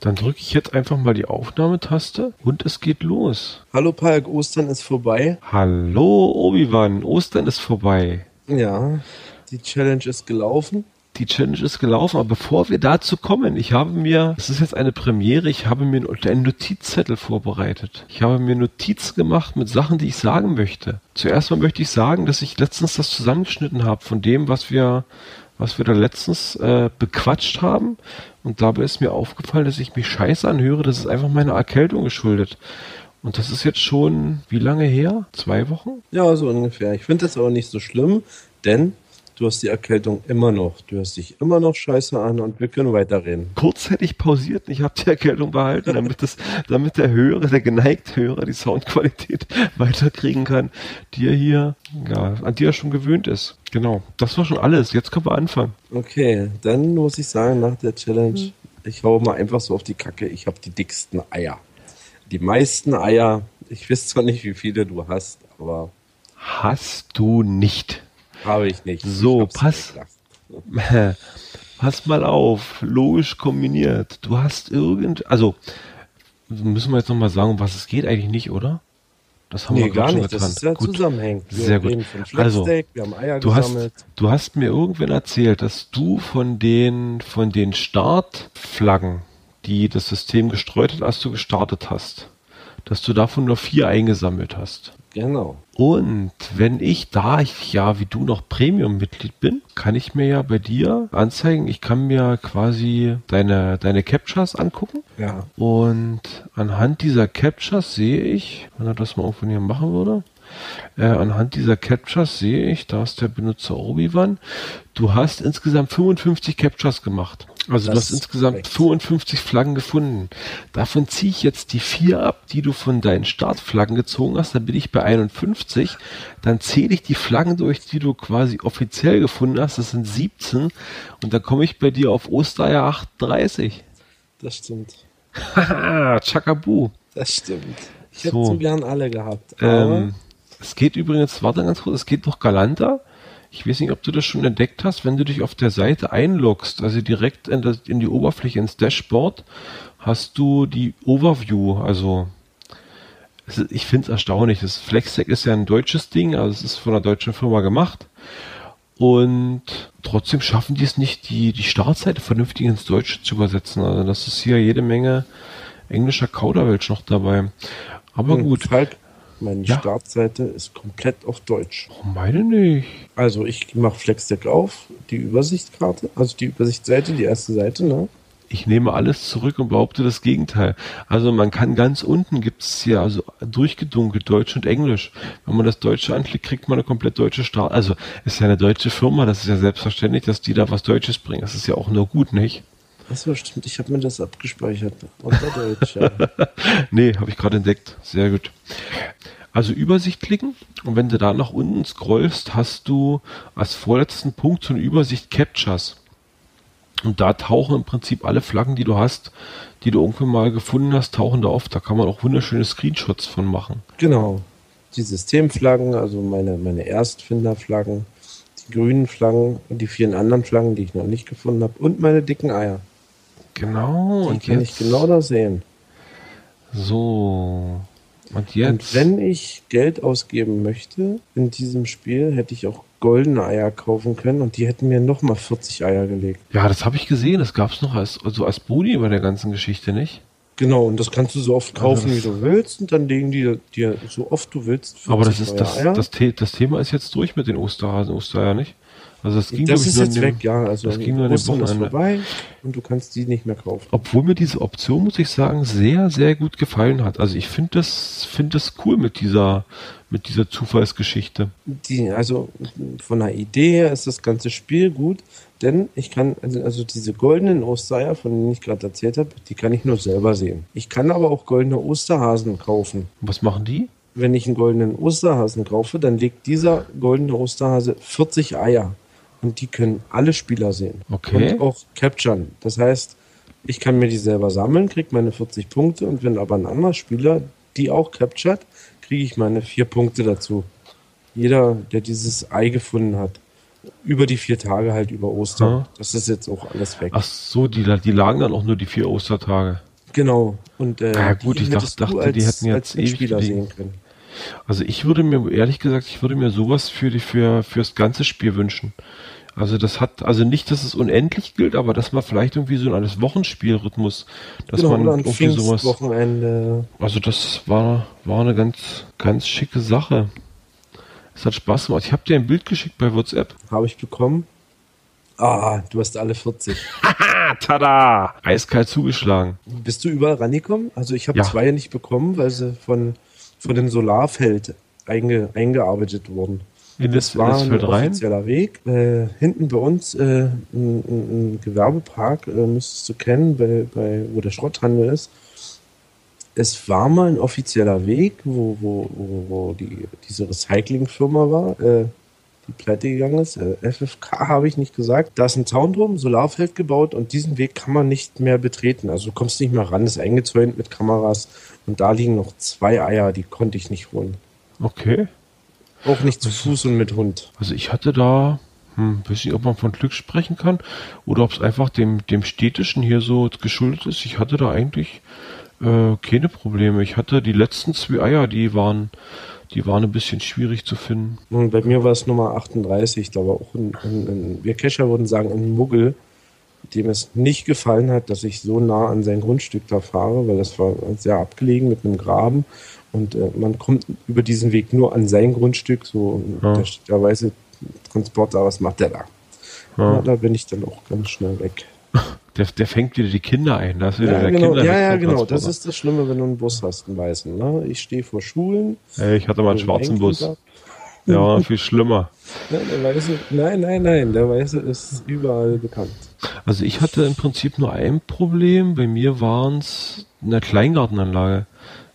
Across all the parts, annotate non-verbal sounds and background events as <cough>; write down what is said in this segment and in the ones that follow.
Dann drücke ich jetzt einfach mal die Aufnahmetaste und es geht los. Hallo Palk, Ostern ist vorbei. Hallo Obi-Wan, Ostern ist vorbei. Ja, die Challenge ist gelaufen. Die Challenge ist gelaufen, aber bevor wir dazu kommen, ich habe mir, es ist jetzt eine Premiere, ich habe mir einen Notizzettel vorbereitet. Ich habe mir Notizen gemacht mit Sachen, die ich sagen möchte. Zuerst mal möchte ich sagen, dass ich letztens das zusammengeschnitten habe von dem, was wir was wir da letztens äh, bequatscht haben. Und dabei ist mir aufgefallen, dass ich mich scheiße anhöre. Das ist einfach meine Erkältung geschuldet. Und das ist jetzt schon, wie lange her? Zwei Wochen? Ja, so ungefähr. Ich finde das aber nicht so schlimm, denn du hast die Erkältung immer noch. Du hörst dich immer noch scheiße an und wir können weiterreden. Kurz hätte ich pausiert und ich habe die Erkältung behalten, damit, das, damit der Hörer, der geneigte Hörer, die Soundqualität <laughs> weiterkriegen kann, die er hier, ja, an die er schon gewöhnt ist. Genau. Das war schon alles. Jetzt können wir anfangen. Okay, dann muss ich sagen, nach der Challenge, hm. ich hau mal einfach so auf die Kacke, ich habe die dicksten Eier. Die meisten Eier, ich weiß zwar nicht, wie viele du hast, aber. Hast du nicht. Habe ich nicht. So, ich pass. pass mal auf, logisch kombiniert. Du hast irgend, also müssen wir jetzt nochmal sagen, um was es geht eigentlich nicht, oder? Das haben nee, wir gar nicht. Getan. Das ist ja gut. zusammenhängt. Wir Sehr gut. also, du. Hast, du hast mir irgendwann erzählt, dass du von den, von den Startflaggen, die das System gestreut hat, als du gestartet hast, dass du davon nur vier eingesammelt hast. Genau. Und wenn ich, da ich ja wie du noch Premium-Mitglied bin, kann ich mir ja bei dir anzeigen, ich kann mir quasi deine, deine Captures angucken. Ja. Und anhand dieser Captures sehe ich, wenn er das mal irgendwo hier machen würde, äh, anhand dieser Captures sehe ich, da ist der Benutzer Obi-Wan, du hast insgesamt 55 Captures gemacht. Also das du hast insgesamt korrekt. 52 Flaggen gefunden. Davon ziehe ich jetzt die vier ab, die du von deinen Startflaggen gezogen hast. Dann bin ich bei 51. Dann zähle ich die Flaggen durch, die du quasi offiziell gefunden hast. Das sind 17. Und dann komme ich bei dir auf Ostereier 38. Das stimmt. Haha, Chakabu. Das stimmt. Ich hätte so gern alle gehabt. Ähm, es geht übrigens, warte ganz kurz, es geht noch galanter. Ich weiß nicht, ob du das schon entdeckt hast, wenn du dich auf der Seite einloggst, also direkt in, das, in die Oberfläche, ins Dashboard, hast du die Overview, also ich finde es erstaunlich. Das FlexSec ist ja ein deutsches Ding, also es ist von einer deutschen Firma gemacht. Und trotzdem schaffen die es nicht, die, die Startseite vernünftig ins Deutsche zu übersetzen. Also das ist hier jede Menge englischer Kauderwelsch noch dabei. Aber hm, gut. Falk, meine ja. Startseite ist komplett auf Deutsch. Warum meine nicht? Also ich mache FlexDeck auf, die Übersichtskarte, also die Übersichtsseite, die erste Seite, ne? Ich nehme alles zurück und behaupte das Gegenteil. Also man kann ganz unten gibt es hier also durchgedunkelt Deutsch und Englisch. Wenn man das Deutsche anklickt, kriegt man eine komplett deutsche Start. Also ist ja eine deutsche Firma, das ist ja selbstverständlich, dass die da was Deutsches bringen. Das ist ja auch nur gut, nicht? Achso, stimmt. Ich habe mir das abgespeichert. Unter Deutsch, ja. <laughs> nee, habe ich gerade entdeckt. Sehr gut. Also Übersicht klicken und wenn du da nach unten scrollst, hast du als vorletzten Punkt so eine Übersicht Captures. Und da tauchen im Prinzip alle Flaggen, die du hast, die du irgendwann mal gefunden hast, tauchen da auf. Da kann man auch wunderschöne Screenshots von machen. Genau. Die Systemflaggen, also meine, meine Erstfinderflaggen, die grünen Flaggen und die vielen anderen Flaggen, die ich noch nicht gefunden habe und meine dicken Eier. Genau. Die und kann jetzt, ich genau da sehen. So. Und jetzt? Und wenn ich Geld ausgeben möchte in diesem Spiel, hätte ich auch goldene Eier kaufen können und die hätten mir nochmal 40 Eier gelegt. Ja, das habe ich gesehen. Das gab es noch als, also als Boni bei der ganzen Geschichte, nicht? Genau, und das kannst du so oft kaufen, also wie du willst, und dann legen die dir so oft du willst. Aber das ist das, das, das, Thema ist jetzt durch mit den Osterhasen, Ostereier, nicht? Also das ging das ist jetzt dem, weg, ja. Also das ging nur dem Wochenende. vorbei und du kannst die nicht mehr kaufen. Obwohl mir diese Option, muss ich sagen, sehr, sehr gut gefallen hat. Also ich finde das, finde das cool mit dieser, mit dieser Zufallsgeschichte. Die, also von der Idee her ist das ganze Spiel gut, denn ich kann, also, also diese goldenen Ostereier, von denen ich gerade erzählt habe, die kann ich nur selber sehen. Ich kann aber auch goldene Osterhasen kaufen. Was machen die? Wenn ich einen goldenen Osterhasen kaufe, dann legt dieser goldene Osterhase 40 Eier und die können alle Spieler sehen. Okay. Und auch capturen. Das heißt, ich kann mir die selber sammeln, kriege meine 40 Punkte und wenn aber ein anderer Spieler die auch captured, kriege ich meine vier Punkte dazu. Jeder, der dieses Ei gefunden hat. Über die vier Tage halt über Ostern. Ja. Das ist jetzt auch alles weg. Ach so, die, die lagen dann auch nur die vier Ostertage. Genau. Und äh, Ja, gut, ich dachte- dachte, die hätten jetzt ewig Mitspieler die- sehen können. Also ich würde mir, ehrlich gesagt, ich würde mir sowas für die, für, fürs ganze Spiel wünschen. Also das hat, also nicht, dass es unendlich gilt, aber dass man vielleicht irgendwie so ein alles Wochenspielrhythmus, dass Genau, man irgendwie sowas. Pfingstwochenende. Also das war, war eine ganz, ganz schicke Sache. Es hat Spaß gemacht. Ich habe dir ein Bild geschickt bei WhatsApp. Habe ich bekommen. Ah, du hast alle 40. <laughs> Ah, tada! Eiskalt zugeschlagen. Bist du überall rangekommen? Also ich habe Ja. zwei nicht bekommen, weil sie von, von dem Solarfeld einge, eingearbeitet wurden. In das, in war das ein rein. offizieller Weg. Äh, hinten bei uns äh, ein Gewerbepark, äh, müsstest du kennen, bei, bei, wo der Schrotthandel ist. Es war mal ein offizieller Weg, wo, wo, wo, wo die, diese Recyclingfirma war, äh, die pleite gegangen ist. Äh, FFK habe ich nicht gesagt. Da ist ein Zaun drum, Solarfeld gebaut und diesen Weg kann man nicht mehr betreten. Also du kommst nicht mehr ran, ist eingezäunt mit Kameras und da liegen noch zwei Eier, die konnte ich nicht holen. Okay. Auch nicht zu Fuß und mit Hund. Also ich hatte da, hm, weiß nicht, ob man von Glück sprechen kann oder ob es einfach dem, dem Städtischen hier so geschuldet ist. Ich hatte da eigentlich äh, keine Probleme. Ich hatte die letzten zwei Eier, die waren, die waren ein bisschen schwierig zu finden. Und bei mir war es Nummer 38. Da war auch ein, ein, ein wir Kescher würden sagen, ein Muggel, dem es nicht gefallen hat, dass ich so nah an sein Grundstück da fahre, weil das war sehr abgelegen mit einem Graben. Und äh, man kommt über diesen Weg nur an sein Grundstück. So, Ja. da steht der weiße Transporter, was macht der da? Ja. Ja, da bin ich dann auch ganz schnell weg. <laughs> Der, der fängt wieder die Kinder ein. Das ist wieder Ja, der genau, Kinder ja, ja, genau. Das ist das Schlimme, wenn du einen Bus hast, einen weißen. Ne? Ich stehe vor Schulen. Ich hatte mal einen wo schwarzen Bus. da- Der war viel schlimmer. Ja, der Weiße, nein, nein, nein, der Weiße ist überall bekannt. Also ich hatte im Prinzip nur ein Problem. Bei mir waren es eine Kleingartenanlage.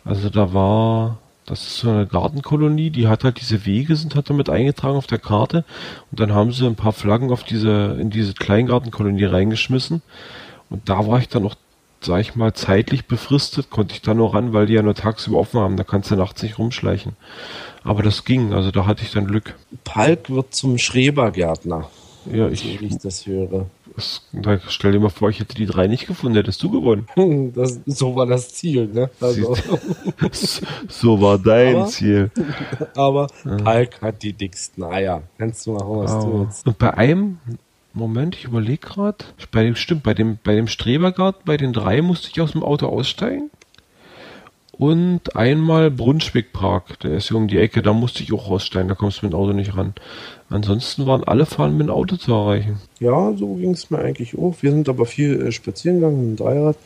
Also da war, das ist so eine Gartenkolonie, die hat halt diese Wege sind halt damit eingetragen auf der Karte und dann haben sie ein paar Flaggen auf diese, in diese Kleingartenkolonie reingeschmissen und da war ich dann noch, sag ich mal, zeitlich befristet, konnte ich da nur ran, weil die ja nur tagsüber offen haben, da kannst du nachts nicht rumschleichen. Aber das ging, also da hatte ich dann Glück. Palk wird zum Schrebergärtner, Ja, so ich, wie ich das höre. das, da stell dir mal vor, ich hätte die drei nicht gefunden, hättest du gewonnen. <laughs> Das, so war das Ziel, ne? Also, <laughs> so war dein Aber- Ziel. <laughs> aber Palk hat die dicksten Eier. Kannst du machen, was du Aber- willst. Und bei einem, Moment, ich überlege gerade, bei dem, stimmt, bei dem, bei dem Strebergarten, bei den drei musste ich aus dem Auto aussteigen. Und einmal Brunswickpark, der ist hier um die Ecke, da musste ich auch aussteigen, da kommst du mit dem Auto nicht ran. Ansonsten waren alle Fahren mit dem Auto zu erreichen. Ja, so ging es mir eigentlich auch. Wir sind aber viel äh, spazieren gegangen mit dem Dreirad.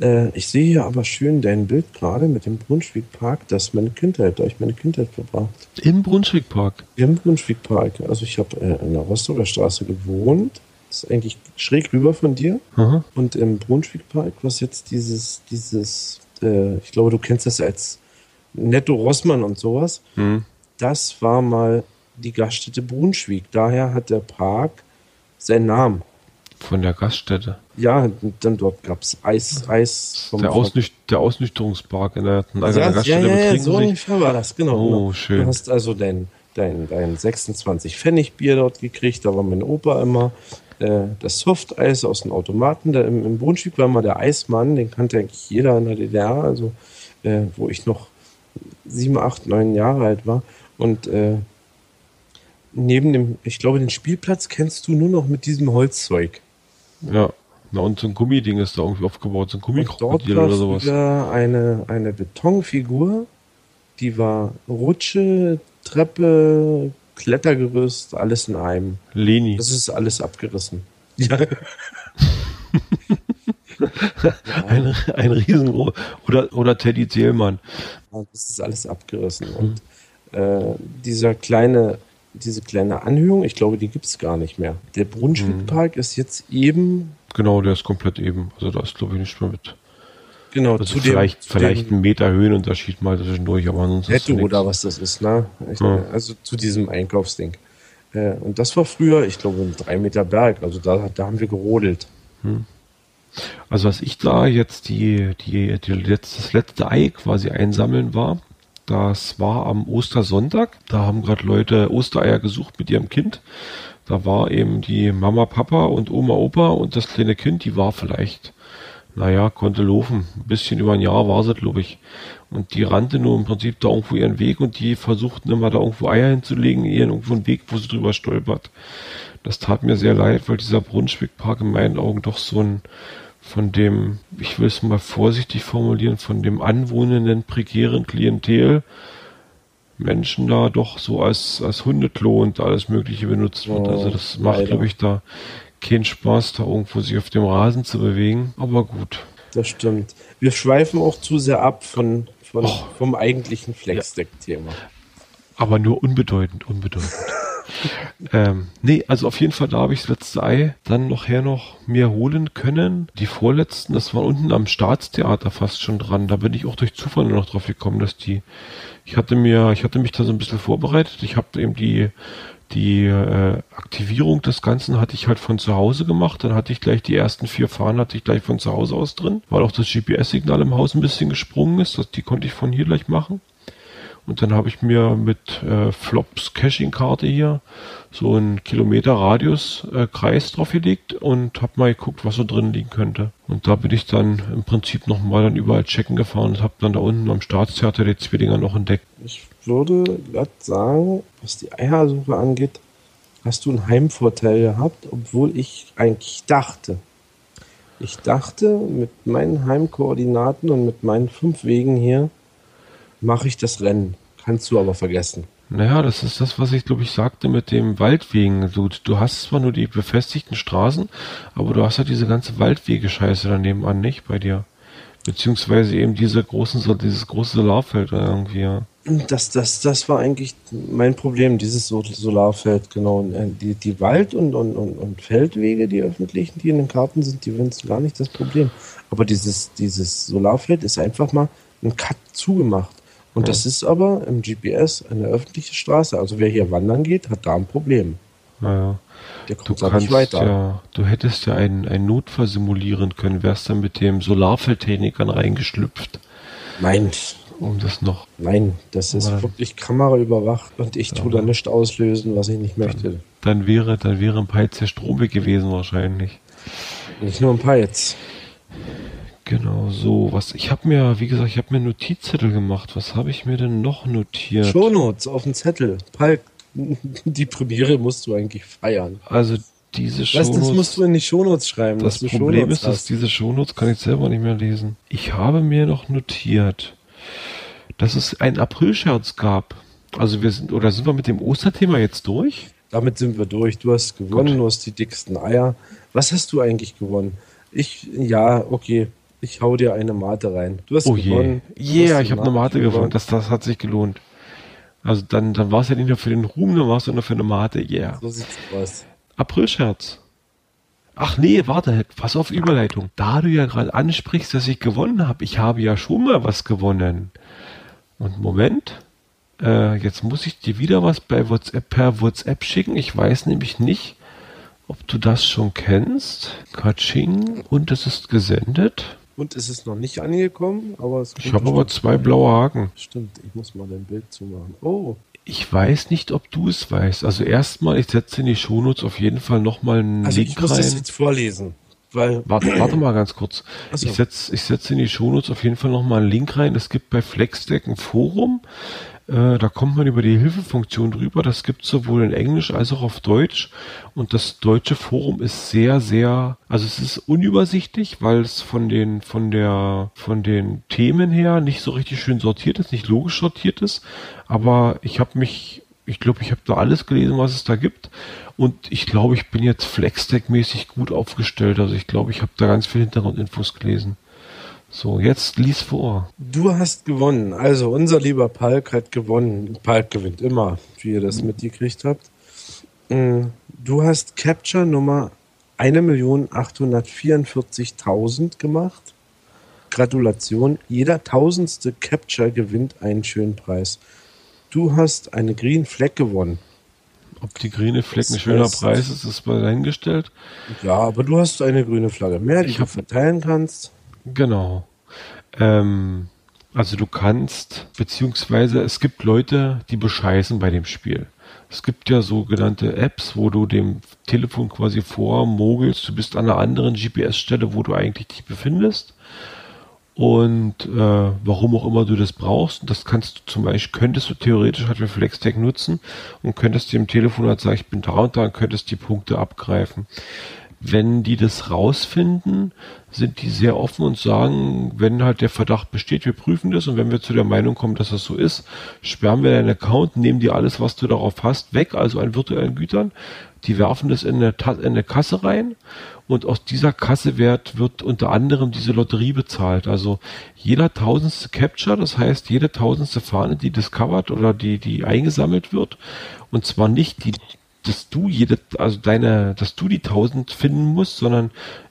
Äh, ich sehe hier aber schön dein Bild gerade mit dem Brunswickpark. Das ist meine Kindheit, da ich meine Kindheit verbracht. Im Brunswickpark. Im Brunswickpark. Also ich habe äh, in der Rostocker Straße gewohnt. Das ist eigentlich schräg rüber von dir. Aha. Und im Brunswickpark, was jetzt dieses, dieses, äh, ich glaube, du kennst das als Netto Rossmann und sowas. Hm. Das war mal die Gaststätte Brunswick. Daher hat der Park seinen Namen. Von der Gaststätte. Ja, dann dort gab es Eis, Eis vom Der, Ausnüch der Ausnüchterungspark in der, in ja, Gaststätte ja, ja, so ungefähr war das, genau. Oh, genau. schön. Du hast also dein, dein, dein 26 Pfennig Bier dort gekriegt, da war mein Opa immer. Äh, das Softeis aus dem Automaten, da im, im Brunswick war immer der Eismann, den kannte eigentlich jeder in der DDR, also äh, wo ich noch sieben, acht, neun Jahre alt war. Und äh, neben dem, ich glaube, den Spielplatz kennst du nur noch mit diesem Holzzeug. Ja. Na, und so ein Gummiding ist da irgendwie aufgebaut, so ein Gummikrokodil oder sowas. früher eine, eine Betonfigur, die war Rutsche, Treppe, Klettergerüst, alles in einem. Leni. Das ist alles abgerissen. Ja. <laughs> Ein, ein Riesen oder oder Teddy Zählmann. Das ist alles abgerissen. Und äh, dieser kleine, diese kleine Anhöhung, ich glaube, die gibt es gar nicht mehr. Der Brunswickpark ist jetzt eben Genau, der ist komplett eben. Also da ist glaube ich nicht mehr mit. genau Also vielleicht dem, vielleicht dem ein Meter Höhenunterschied mal zwischendurch, aber ansonsten ist Netto oder was das ist, ne? Ich, Ja. Also zu diesem Einkaufsding. Äh, und das war früher, ich glaube, ein drei Meter Berg. Also da, da haben wir gerodelt. Also was ich da jetzt die die, die letzte, das letzte Ei quasi einsammeln war, das war am Ostersonntag. Da haben gerade Leute Ostereier gesucht mit ihrem Kind. Da war eben die Mama, Papa und Oma, Opa und das kleine Kind, die war vielleicht naja, konnte laufen. Ein bisschen über ein Jahr war sie, glaube ich. Und die rannte nur im Prinzip da irgendwo ihren Weg und die versuchten immer da irgendwo Eier hinzulegen, ihren irgendwo einen Weg, wo sie drüber stolpert. Das tat mir sehr leid, weil dieser Brunswick-Park in meinen Augen doch so ein von dem, ich will es mal vorsichtig formulieren, von dem anwohnenden prekären Klientel Menschen da doch so als, als Hundeklo und alles Mögliche benutzt wird. also das macht, glaube ich, da keinen Spaß, da irgendwo sich auf dem Rasen zu bewegen. Aber gut. Das stimmt. Wir schweifen auch zu sehr ab von, von vom eigentlichen Flexdeck-Thema. Ja. Aber nur unbedeutend, unbedeutend. <laughs> ähm, nee, also auf jeden Fall, da habe ich das letzte Ei dann nachher noch mir holen können. Die vorletzten, das war unten am Staatstheater fast schon dran. Da bin ich auch durch Zufall nur noch drauf gekommen, dass die, ich hatte mir, ich hatte mich da so ein bisschen vorbereitet. Ich habe eben die, die äh, Aktivierung des Ganzen hatte ich halt von zu Hause gemacht. Dann hatte ich gleich die ersten vier Fahnen hatte ich gleich von zu Hause aus drin, weil auch das GPS-Signal im Haus ein bisschen gesprungen ist. Das, die konnte ich von hier gleich machen. Und dann habe ich mir mit äh, Flops Caching-Karte hier so einen Kilometer Radius äh, Kreis draufgelegt und habe mal geguckt, was so drin liegen könnte. Und da bin ich dann im Prinzip nochmal dann überall checken gefahren und habe dann da unten am Staatstheater die Zwillinger noch entdeckt. Ich würde glatt sagen, was die Eiersuche angeht, hast du einen Heimvorteil gehabt, obwohl ich eigentlich dachte, ich dachte, mit meinen Heimkoordinaten und mit meinen fünf Wegen hier, mache ich das Rennen. Kannst du aber vergessen. Naja, das ist das, was ich glaube ich sagte mit dem Waldwegen. Du, du hast zwar nur die befestigten Straßen, aber du hast ja diese ganze Waldwege-Scheiße daneben an, nicht bei dir. Beziehungsweise eben diese großen, dieses große Solarfeld irgendwie, ja. Das, das, das war eigentlich mein Problem, dieses Solarfeld, genau. Äh, die, die Wald- und, und, und, und Feldwege, die öffentlichen, die in den Karten sind, die sind gar nicht das Problem. Aber dieses, dieses Solarfeld ist einfach mal ein Cut zugemacht. Und ja. das ist aber im GPS eine öffentliche Straße. Also wer hier wandern geht, hat da ein Problem. Naja. Der kommt du kannst weiter. Ja, du hättest ja einen, einen Notfall simulieren können, wärst dann mit dem Solarfeldtechnikern reingeschlüpft. Nein. Um das noch. Nein, das ist wirklich kameraüberwacht und ich ja. tue da nichts auslösen, was ich nicht möchte. Dann, dann wäre, dann wäre ein Peitz der Strom gewesen wahrscheinlich. Nicht nur ein Peitz. Genau, so was. Ich habe mir, wie gesagt, ich habe mir Notizzettel gemacht. Was habe ich mir denn noch notiert? Shownotes auf dem Zettel. Palk, <laughs> die Premiere musst du eigentlich feiern. Also diese Shownotes. das musst du in die Shownotes schreiben. Das Problem ist, dass diese Shownotes kann ich selber nicht mehr lesen. Ich habe mir noch notiert, dass es einen Aprilscherz gab. Also wir sind, oder sind wir mit dem Osterthema jetzt durch? Damit sind wir durch. Du hast gewonnen, Gut. du hast die dicksten Eier. Was hast du eigentlich gewonnen? Ich, ja, okay ich hau dir eine Mate rein. Du hast oh gewonnen. Je. Yeah, ich habe eine Mate gewonnen. Das, das hat sich gelohnt. Also dann, dann war es ja nicht nur für den Ruhm, dann war es nur für eine Mate. Yeah. So sieht's aus. Aprilscherz. Ach nee, warte, pass auf Überleitung. Da du ja gerade ansprichst, dass ich gewonnen habe, ich habe ja schon mal was gewonnen. Und Moment, äh, jetzt muss ich dir wieder was bei WhatsApp per WhatsApp schicken. Ich weiß nämlich nicht, ob du das schon kennst. Kaching und es ist gesendet. Und es ist noch nicht angekommen, aber es Ich habe aber zwei blaue Haken. Stimmt, ich muss mal dein Bild zumachen. Oh. Ich weiß nicht, ob du es weißt. Also erstmal, ich setze in die Shownotes auf jeden Fall nochmal einen also Link rein. Ich muss das jetzt vorlesen. Weil warte, warte mal ganz kurz. So. Ich setze ich setz in die Shownotes auf jeden Fall nochmal einen Link rein. Es gibt bei Flexdeck ein Forum. Äh, da kommt man über die Hilfefunktion drüber. Das gibt es sowohl in Englisch als auch auf Deutsch. Und das deutsche Forum ist sehr, sehr, also es ist unübersichtlich, weil es von den, von der, von den Themen her nicht so richtig schön sortiert ist, nicht logisch sortiert ist. Aber ich habe mich, ich glaube, ich habe da alles gelesen, was es da gibt. Und ich glaube, ich bin jetzt Flexdeck-mäßig gut aufgestellt. Also ich glaube, ich habe da ganz viel Hintergrundinfos gelesen. So, jetzt lies vor. Du hast gewonnen. Also, unser lieber Palk hat gewonnen. Palk gewinnt immer, wie ihr das mitgekriegt habt. Mm, du hast Capture Nummer 1.844.000 gemacht. Gratulation. Jeder tausendste Capture gewinnt einen schönen Preis. Du hast eine Green Flag gewonnen. Ob die grüne Fleck ein schöner Preis ist, ist mal dahingestellt. Ja, aber du hast eine grüne Flagge mehr, die ich du verteilen kannst. Genau. Ähm, Also du kannst, beziehungsweise es gibt Leute, die bescheißen bei dem Spiel. Es gibt ja sogenannte Apps, wo du dem Telefon quasi vormogelst, du bist an einer anderen GPS-Stelle, wo du eigentlich dich befindest. Und äh, warum auch immer du das brauchst, das kannst du zum Beispiel, könntest du theoretisch halt für FlexTech nutzen und könntest dem Telefon halt sagen, ich bin da und da und könntest die Punkte abgreifen. Wenn die das rausfinden, sind die sehr offen und sagen, wenn halt der Verdacht besteht, wir prüfen das und wenn wir zu der Meinung kommen, dass das so ist, sperren wir deinen Account, nehmen dir alles, was du darauf hast, weg, also an virtuellen Gütern. Die werfen das in eine, in eine Kasse rein und aus dieser Kasse wird, unter anderem diese Lotterie bezahlt. Also jeder tausendste Capture, das heißt jede tausendste Fahne, die discovered oder die, die eingesammelt wird, und zwar nicht die dass du jede, also deine, dass du die 1000 finden musst, sondern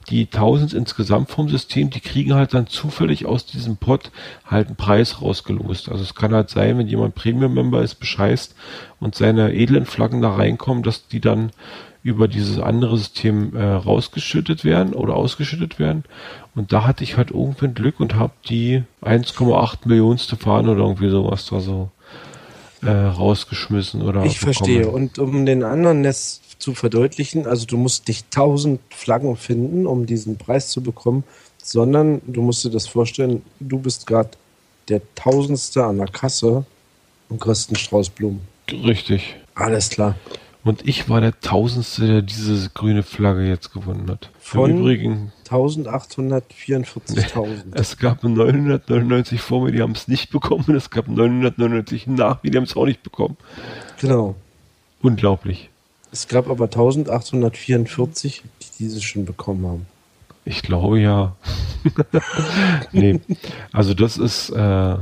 die 1000 insgesamt vom System, die kriegen halt dann zufällig aus diesem Pot halt einen Preis rausgelost. Also es kann halt sein, wenn jemand Premium-Member ist, bescheißt und seine edlen Flaggen da reinkommen, dass die dann über dieses andere System äh, rausgeschüttet werden oder ausgeschüttet werden. Und da hatte ich halt irgendwann Glück und habe die 1,8 Millionste Fahne oder irgendwie sowas da so äh, rausgeschmissen oder. Ich bekommen. verstehe. Und um den anderen Nest zu verdeutlichen, also du musst nicht tausend Flaggen finden, um diesen Preis zu bekommen, sondern du musst dir das vorstellen, du bist gerade der Tausendste an der Kasse und kriegst einen Strauß Blumen. Richtig. Alles klar. Und ich war der Tausendste, der diese grüne Flagge jetzt gewonnen hat. Von Im Übrigen 1844.000. <laughs> Es gab 999 vor mir, die haben es nicht bekommen. Es gab 999 nach mir, die haben es auch nicht bekommen. Genau. Unglaublich. Es gab aber 1844, die diese schon bekommen haben. Ich glaube ja. <laughs> nee. Also das ist, äh,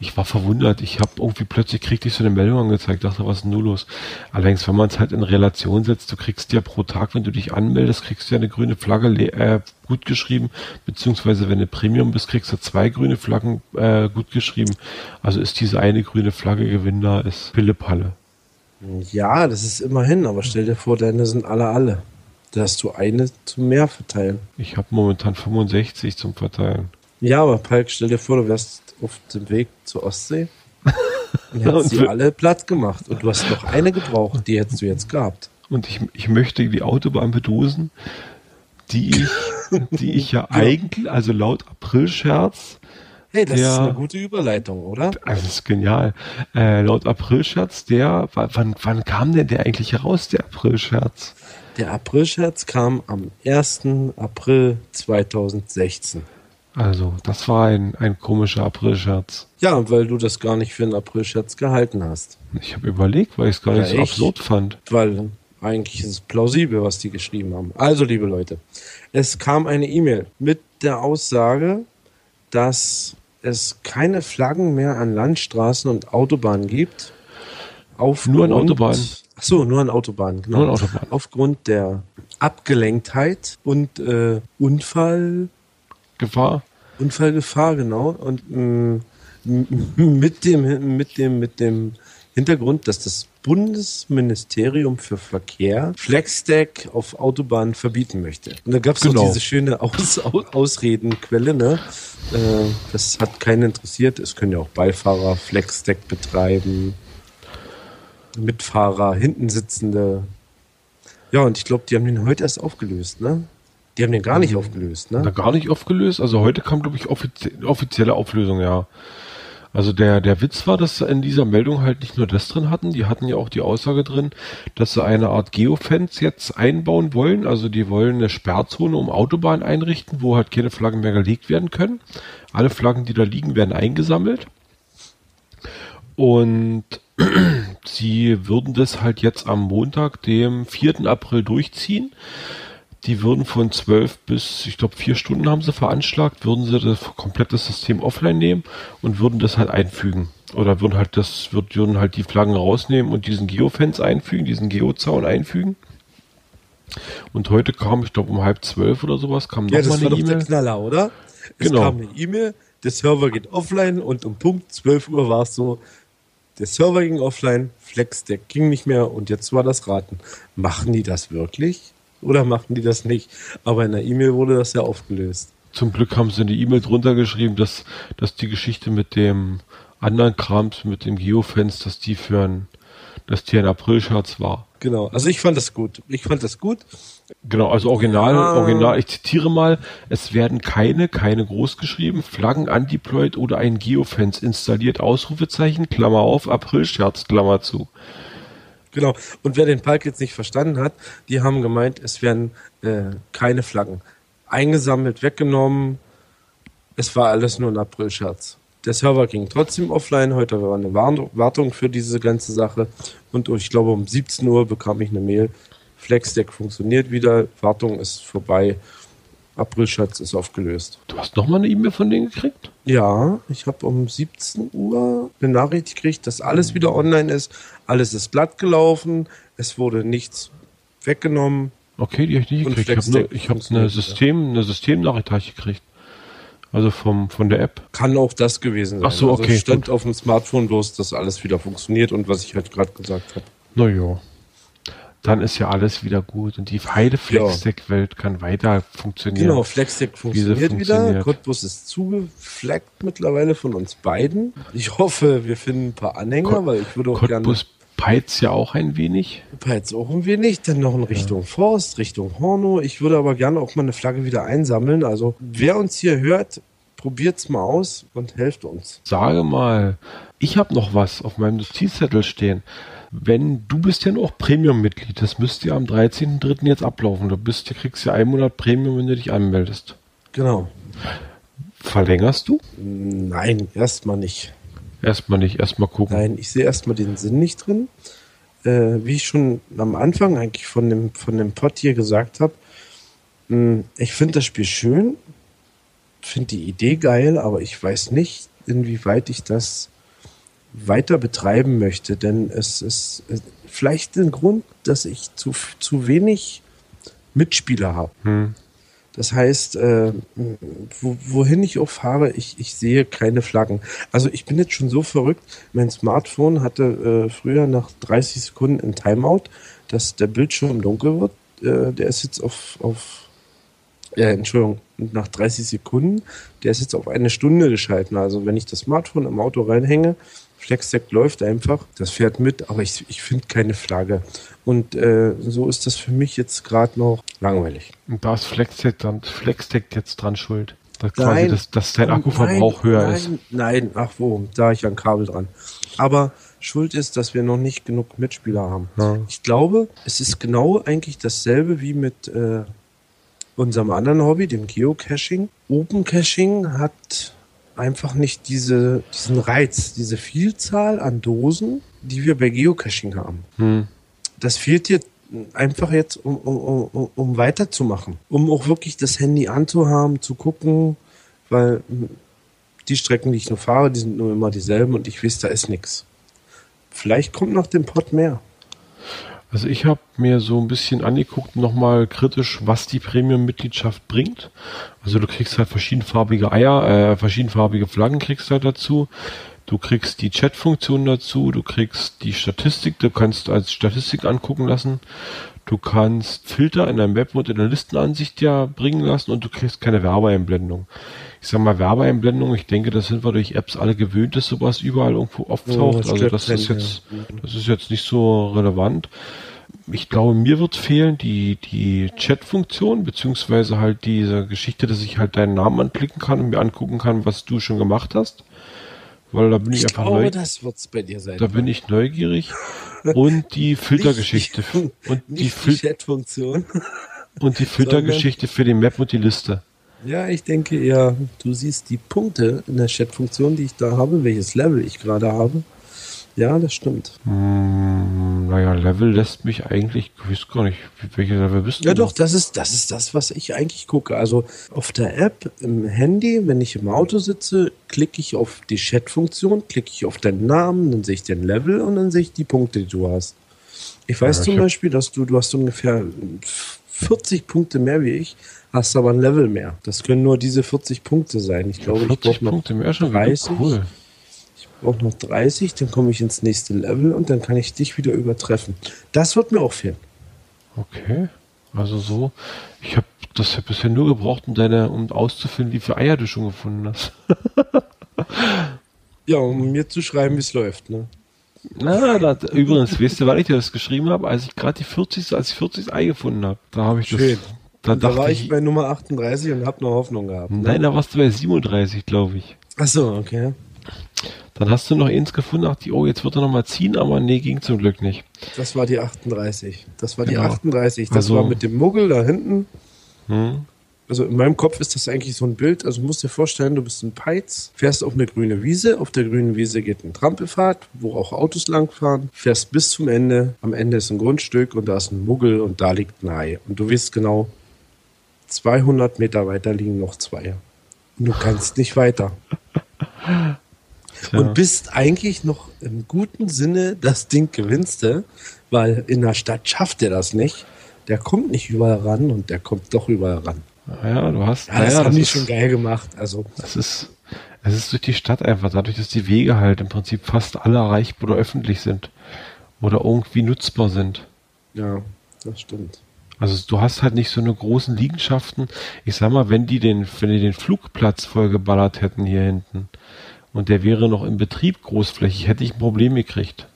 ich war verwundert. Ich habe irgendwie plötzlich kriegte ich so eine Meldung angezeigt, dachte, was ist denn nur los? Allerdings, wenn man es halt in Relation setzt, du kriegst ja pro Tag, wenn du dich anmeldest, kriegst du ja eine grüne Flagge äh, gut geschrieben, beziehungsweise wenn du Premium bist, kriegst du zwei grüne Flaggen äh, gut geschrieben. Also ist diese eine grüne Flagge Gewinner, ist Pillepalle. Ja, das ist immerhin, aber stell dir vor, deine sind alle alle. Da hast du eine zum mehr verteilen. Ich habe momentan 65 zum Verteilen. Ja, aber Palk, stell dir vor, du wärst auf dem Weg zur Ostsee und hättest <laughs> sie alle platt gemacht. Und du hast noch eine gebraucht, die hättest du jetzt gehabt. Und ich, ich möchte die Autobahn bedusen, die ich, <laughs> die ich ja, ja. eigentlich, also laut Aprilscherz, Hey, das der, ist eine gute Überleitung, oder? Das ist genial. Äh, laut Aprilscherz, der, wann, wann kam denn der eigentlich heraus, der Aprilscherz? Der Aprilscherz kam am 1. April 2016. Also, das war ein, ein komischer Aprilscherz. Ja, weil du das gar nicht für einen Aprilscherz gehalten hast. Ich habe überlegt, weil ich es gar nicht ja, so absurd fand. Weil eigentlich ist es plausibel, was die geschrieben haben. Also, liebe Leute, es kam eine E-Mail mit der Aussage, dass es keine Flaggen mehr an Landstraßen und Autobahnen gibt. Aufgrund, nur an Autobahnen. Ach so, nur an Autobahnen, genau. Nur an Autobahnen. Aufgrund der Abgelenktheit und äh, Unfall Gefahr. Unfallgefahr, genau. Und mh, mm, <laughs> mit dem, mit dem, mit dem Hintergrund, dass das Bundesministerium für Verkehr Flexstack auf Autobahnen verbieten möchte. Und da gab es genau. diese schöne Aus, Aus, Ausredenquelle, ne? Äh, das hat keinen interessiert. Es können ja auch Beifahrer Flexstack betreiben, Mitfahrer, hinten sitzende. Ja, und ich glaube, die haben den heute erst aufgelöst, ne? Die haben den gar nicht aufgelöst, ne? Na, gar nicht aufgelöst. Also heute kam, glaube ich, offizie offizielle Auflösung, ja. Also der, der Witz war, dass sie in dieser Meldung halt nicht nur das drin hatten, die hatten ja auch die Aussage drin, dass sie eine Art Geofence jetzt einbauen wollen. Also die wollen eine Sperrzone um Autobahnen einrichten, wo halt keine Flaggen mehr gelegt werden können. Alle Flaggen, die da liegen, werden eingesammelt. Und <clears throat> sie würden das halt jetzt am Montag, dem 4. April durchziehen die würden von zwölf bis, ich glaube, vier Stunden haben sie veranschlagt, würden sie das komplette System offline nehmen und würden das halt einfügen. Oder würden halt das, würden halt die Flaggen rausnehmen und diesen Geofence einfügen, diesen Geozaun einfügen. Und heute kam, ich glaube, um halb zwölf oder sowas, kam ja, nochmal eine E-Mail. Knaller, oder? Es genau. kam eine E-Mail, der Server geht offline und um Punkt 12 Uhr war es so, der Server ging offline, Flex, der ging nicht mehr und jetzt war das Raten. Machen die das wirklich? Oder machen die das nicht? Aber in der E-Mail wurde das ja aufgelöst. Zum Glück haben sie in die E-Mail drunter geschrieben, dass, dass die Geschichte mit dem anderen Krams, mit dem Geofans, dass die für ein, dass die ein April-Scherz war. Genau, also ich fand das gut. Ich fand das gut. Genau, also original, ja. original, ich zitiere mal, es werden keine, keine groß geschrieben, Flaggen undeployed oder ein Geofence installiert, Ausrufezeichen, Klammer auf, April-Scherz, Klammer zu. Genau, und wer den Palk jetzt nicht verstanden hat, die haben gemeint, es werden äh, keine Flaggen eingesammelt, weggenommen, es war alles nur ein April-Scherz. Der Server ging trotzdem offline. Heute war eine Wartung für diese ganze Sache. Und ich glaube, um 17 Uhr bekam ich eine Mail. FlexDeck funktioniert wieder. Wartung ist vorbei. Aprilschatz ist aufgelöst. Du hast nochmal eine E-Mail von denen gekriegt? Ja, ich habe um 17 Uhr eine Nachricht gekriegt, dass alles wieder online ist. Alles ist glatt gelaufen. Es wurde nichts weggenommen. Okay, die habe ich nicht gekriegt. Ich habe hab eine, System, eine Systemnachricht gekriegt. Also vom, von der App? Kann auch das gewesen sein. Ach so, okay. Also stand auf dem Smartphone bloß, dass alles wieder funktioniert und was ich halt gerade gesagt habe. Naja. Dann ist ja alles wieder gut und die heide Flexdeck-Welt kann weiter funktionieren. Genau, Flexdeck funktioniert, funktioniert wieder. Cottbus ist zugefleckt mittlerweile von uns beiden. Ich hoffe, wir finden ein paar Anhänger, Co weil ich würde auch gerne Peitz ja auch ein wenig. Peitz auch ein wenig, dann noch in Richtung ja. Forst, Richtung Horno. Ich würde aber gerne auch mal eine Flagge wieder einsammeln. Also wer uns hier hört, probiert's mal aus und helft uns. Sage mal, ich habe noch was auf meinem Notizzettel stehen. Wenn du bist ja noch Premium-Mitglied, das müsste ja am 13.03. jetzt ablaufen. Du bist, du kriegst ja einen Monat Premium, wenn du dich anmeldest. Genau. Verlängerst du? Nein, erstmal nicht. Erstmal nicht, erstmal gucken. Nein, ich sehe erstmal den Sinn nicht drin. Äh, wie ich schon am Anfang eigentlich von dem, von dem Pod hier gesagt habe, hm, ich finde das Spiel schön, finde die Idee geil, aber ich weiß nicht, inwieweit ich das weiter betreiben möchte, denn es ist vielleicht ein Grund, dass ich zu, zu wenig Mitspieler habe. Hm. Das heißt, äh, wo, wohin ich auch fahre, ich, ich sehe keine Flaggen. Also ich bin jetzt schon so verrückt, mein Smartphone hatte äh, früher nach 30 Sekunden ein Timeout, dass der Bildschirm dunkel wird. Äh, der ist jetzt auf, auf äh, Entschuldigung, nach 30 Sekunden, der ist jetzt auf eine Stunde geschalten. Also wenn ich das Smartphone im Auto reinhänge, FlexDeck läuft einfach, das fährt mit, aber ich, ich finde keine Flagge. Und äh, so ist das für mich jetzt gerade noch langweilig. Und da ist FlexDeck, dann, FlexDeck jetzt dran schuld. Dass, quasi das, dass dein Akkuverbrauch nein, höher nein, ist. Nein, ach wo, da ich ein Kabel dran. Aber Schuld ist, dass wir noch nicht genug Mitspieler haben. Ja. Ich glaube, es ist genau eigentlich dasselbe wie mit äh, unserem anderen Hobby, dem Geocaching. Open Caching hat einfach nicht diese, diesen Reiz, diese Vielzahl an Dosen, die wir bei Geocaching haben. Hm. Das fehlt dir einfach jetzt, um, um, um, um weiterzumachen. Um auch wirklich das Handy anzuhaben, zu gucken, weil die Strecken, die ich nur fahre, die sind nur immer dieselben und ich weiß, da ist nichts. Vielleicht kommt nach dem Pod mehr. Also ich habe mir so ein bisschen angeguckt, nochmal kritisch, was die Premium-Mitgliedschaft bringt. Also du kriegst halt verschiedenfarbige Eier, äh, verschiedenfarbige Flaggen kriegst halt dazu. Du kriegst die Chat-Funktion dazu, du kriegst die Statistik, du kannst als Statistik angucken lassen. Du kannst Filter in deinem Web in der Listenansicht ja bringen lassen und du kriegst keine Werbeeinblendung. Ich sag mal Werbeeinblendung, ich denke, das sind wir durch Apps alle gewöhnt, dass sowas überall irgendwo auftaucht. Ja, also das ist jetzt, das ist jetzt nicht so relevant ich glaube, mir wird fehlen die, die Chat-Funktion, beziehungsweise halt diese Geschichte, dass ich halt deinen Namen anklicken kann und mir angucken kann, was du schon gemacht hast. Weil da bin ich, ich einfach glaube, das wird's bei dir sein. Da bin ich neugierig. Und die Filtergeschichte. und die, die Chat-Funktion. Und die <laughs> Filtergeschichte für die Map und die Liste. Ja, ich denke eher, du siehst die Punkte in der Chat-Funktion, die ich da habe, welches Level ich gerade habe. Ja, das stimmt. Hm, naja, Level lässt mich eigentlich, ich weiß gar nicht, welche Level bist du? Ja, doch, das ist, das ist das, was ich eigentlich gucke. Also auf der App, im Handy, wenn ich im Auto sitze, klicke ich auf die Chat-Funktion, klicke ich auf deinen Namen, dann sehe ich den Level und dann sehe ich die Punkte, die du hast. Ich weiß ja, zum Beispiel, dass du, du hast ungefähr 40 Punkte mehr wie ich, hast aber ein Level mehr. Das können nur diese 40 Punkte sein. Ich glaube, 40 ich brauche noch Punkte mehr schon 30. Cool auch noch 30, dann komme ich ins nächste Level und dann kann ich dich wieder übertreffen. Das wird mir auch fehlen. Okay. Also so, ich habe das hat bisher nur gebraucht, um deine, um auszufinden, wie viele Eier du schon gefunden hast. <laughs> ja, um mir zu schreiben, wie es läuft, ne? Na, da, übrigens, weißt du, weil ich dir das geschrieben habe, als ich gerade die 40. als ich 40 Ei gefunden habe, da habe ich Schön. das. Da, da war ich bei Nummer 38 und habe noch Hoffnung gehabt. Ne? Nein, da warst du bei 37, glaube ich. Ach so, okay. Dann hast du noch eins gefunden, dachte ich, oh, jetzt wird er nochmal ziehen, aber nee, ging zum Glück nicht. Das war die 38. Das war die Genau. 38. Das Also- war mit dem Muggel da hinten. Hm? Also in meinem Kopf ist das eigentlich so ein Bild. Also du musst dir vorstellen, du bist ein Peitz, fährst auf eine grüne Wiese. Auf der grünen Wiese geht ein Trampelpfad, wo auch Autos langfahren. Fährst bis zum Ende. Am Ende ist ein Grundstück und da ist ein Muggel und da liegt ein Ei. Und du weißt genau, 200 Meter weiter liegen noch zwei. Und du kannst nicht weiter. Und bist eigentlich noch im guten Sinne das Ding gewinnste, weil in der Stadt schafft er das nicht. Der kommt nicht überall ran und der kommt doch überall ran. Ja, du hast. Ja, das naja, haben die ist- schon geil gemacht. Also, Es ist, es ist durch die Stadt einfach, dadurch, dass die Wege halt im Prinzip fast alle erreichbar oder öffentlich sind. Oder irgendwie nutzbar sind. ja, das stimmt. Also du hast halt nicht so eine großen Liegenschaften. Ich sag mal, wenn die den, wenn die den Flugplatz vollgeballert hätten hier hinten und der wäre noch im Betrieb großflächig, hätte ich ein Problem gekriegt.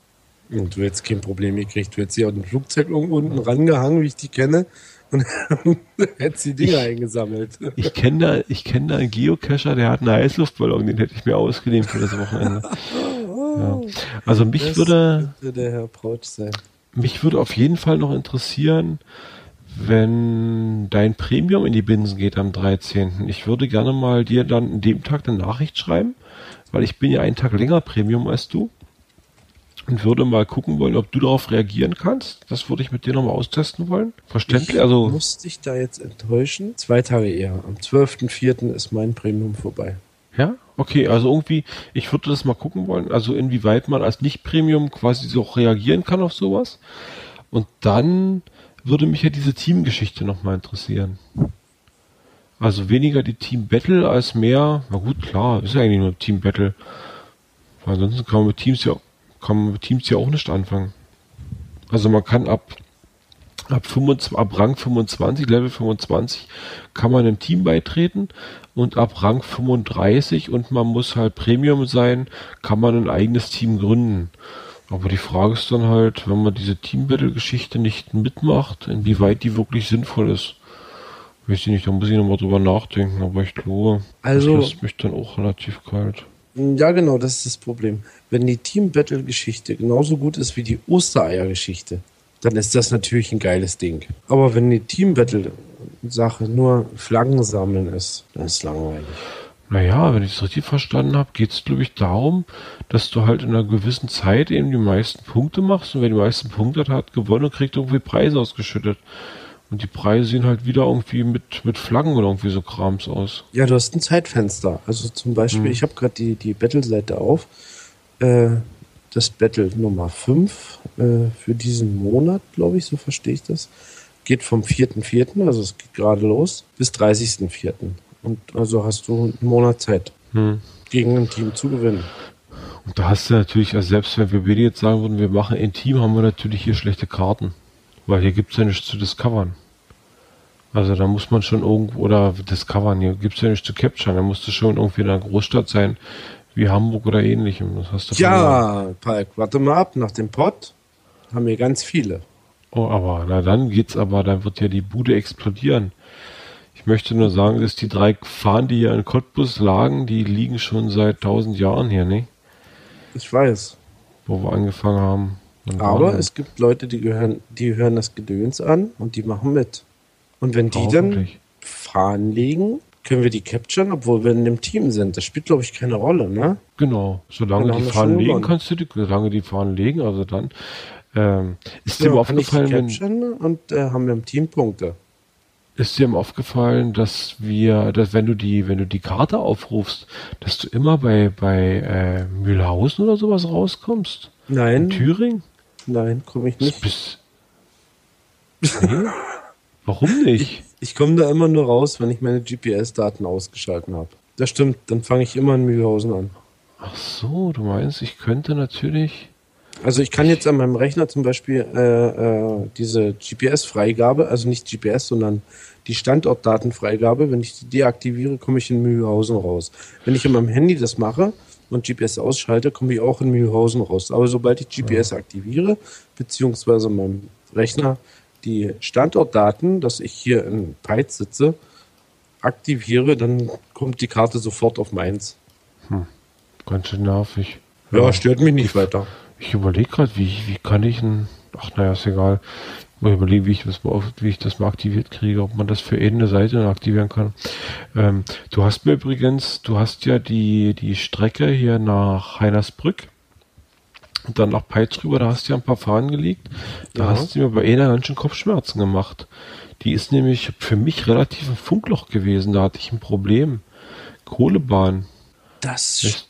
Und du hättest kein Problem gekriegt. Du hättest sie auf dem Flugzeug irgendwo unten rangehangen, wie ich die kenne, und <laughs> hättest die Dinger eingesammelt. Ich kenne da, ich kenne da einen Geocacher, der hat einen Heißluftballon, den hätte ich mir ausgeliehen für das Wochenende. <laughs> Ja. Also mich Das würde, der Herr Proutsch sein. mich würde auf jeden Fall noch interessieren, wenn dein Premium in die Binsen geht am 13. Ich würde gerne mal dir dann an dem Tag eine Nachricht schreiben, weil ich bin ja einen Tag länger Premium als du und würde mal gucken wollen, ob du darauf reagieren kannst. Das würde ich mit dir nochmal austesten wollen. Verständlich? Ich Also, muss dich da jetzt enttäuschen. Zwei Tage eher. Am 12.04. ist mein Premium vorbei. ja? Okay, also irgendwie, ich würde das mal gucken wollen, also inwieweit man als Nicht-Premium quasi so reagieren kann auf sowas. Und dann würde mich ja diese Teamgeschichte nochmal interessieren. Also weniger die Team Battle als mehr, na gut, klar, ist ja eigentlich nur Team Battle. Weil ansonsten kann man mit Teams ja, kann man mit Teams ja auch nicht anfangen. Also man kann ab, ab 25, ab Rang 25, Level 25 kann man einem Team beitreten und ab Rang 35 und man muss halt Premium sein, kann man ein eigenes Team gründen. Aber die Frage ist dann halt, wenn man diese Team Battle Geschichte nicht mitmacht, inwieweit die wirklich sinnvoll ist. Weiß ich nicht, da muss ich nochmal drüber nachdenken, aber ich glaube, Also- das lässt mich dann auch relativ kalt. Ja, genau, das ist das Problem. Wenn die Team-Battle-Geschichte genauso gut ist wie die Ostereier-Geschichte, dann ist das natürlich ein geiles Ding. Aber wenn die Team-Battle-Sache nur Flaggen sammeln ist, dann ist es langweilig. Naja, wenn ich es richtig verstanden habe, geht es, glaube ich, darum, dass du halt in einer gewissen Zeit eben die meisten Punkte machst und wer die meisten Punkte hat, hat gewonnen und kriegt irgendwie Preise ausgeschüttet. Und die Preise sehen halt wieder irgendwie mit, mit Flaggen oder irgendwie so Krams aus. Ja, du hast ein Zeitfenster. Also zum Beispiel, ich habe gerade die, die Battle-Seite auf. Äh, das Battle Nummer 5 äh, für diesen Monat, glaube ich, so verstehe ich das, geht vom 4.4., also es geht gerade los, bis 30.4. Und also hast du einen Monat Zeit, Hm. gegen ein Team zu gewinnen. Und da hast du natürlich, also selbst wenn wir jetzt sagen würden, wir machen ein Team, haben wir natürlich hier schlechte Karten. Weil hier gibt's ja nichts zu discovern. Also da muss man schon irgendwo, oder discovern, hier gibt's ja nichts zu capturen. Da musst du schon irgendwie in einer Großstadt sein, wie Hamburg oder ähnlichem. Das hast du. Ja, Palk, warte mal ab, nach dem Pod haben wir ganz viele. Oh, aber na dann geht's aber, dann wird ja die Bude explodieren. Ich möchte nur sagen, dass die drei Fahnen, die hier in Cottbus lagen, die liegen schon seit tausend Jahren hier, ne? Ich weiß. Wo wir angefangen haben. Aber waren- es gibt Leute, die gehören, die hören das Gedöns an und die machen mit. Und wenn die dann. Fahnen legen, können wir die capturen, obwohl wir in dem Team sind. Das spielt, glaube ich, keine Rolle, ne? Genau, solange die Fahnen legen, kannst du die, solange die Fahnen legen, also dann. Ähm, ist, dir Ja, aufgefallen, wenn, und äh, haben wir im Team Punkte. ist dir aufgefallen, dass wir, dass wenn du die, wenn du die Karte aufrufst, dass du immer bei, bei äh, Mühlhausen oder sowas rauskommst? In Nein, Thüringen? Nein, komme ich nicht. bist. Nee? Warum nicht? Ich komme da immer nur raus, wenn ich meine GPS-Daten ausgeschalten habe. Das stimmt, dann fange ich immer in Mühlhausen an. Ach so, du meinst, ich könnte natürlich. Also ich kann jetzt an meinem Rechner zum Beispiel äh, äh, diese GPS-Freigabe, also nicht GPS, sondern die Standortdatenfreigabe, wenn ich die deaktiviere, komme ich in Mühlhausen raus. Wenn ich in meinem Handy das mache und GPS ausschalte, komme ich auch in Mühlhausen raus. Aber sobald ich GPS aktiviere, beziehungsweise meinem Rechner die Standortdaten, dass ich hier in Peitz sitze, aktiviere, dann kommt die Karte sofort auf meins. Ganz schön nervig. Ja, stört mich nicht weiter. Ich überlege gerade, wie, wie kann ich ein. Ach naja, ist egal. Ich muss überlegen, wie ich das mal, wie ich das mal aktiviert kriege, ob man das für eine Seite aktivieren kann. Ähm, du hast mir übrigens, du hast ja die, die Strecke hier nach Heinersbrück und dann nach Peitz rüber, da hast du ja ein paar Fahnen gelegt. Da Ja. hast du mir bei einer ganz schön Kopfschmerzen gemacht. Die ist nämlich für mich relativ ein Funkloch gewesen. Da hatte ich ein Problem. Kohlebahn. Das Echt?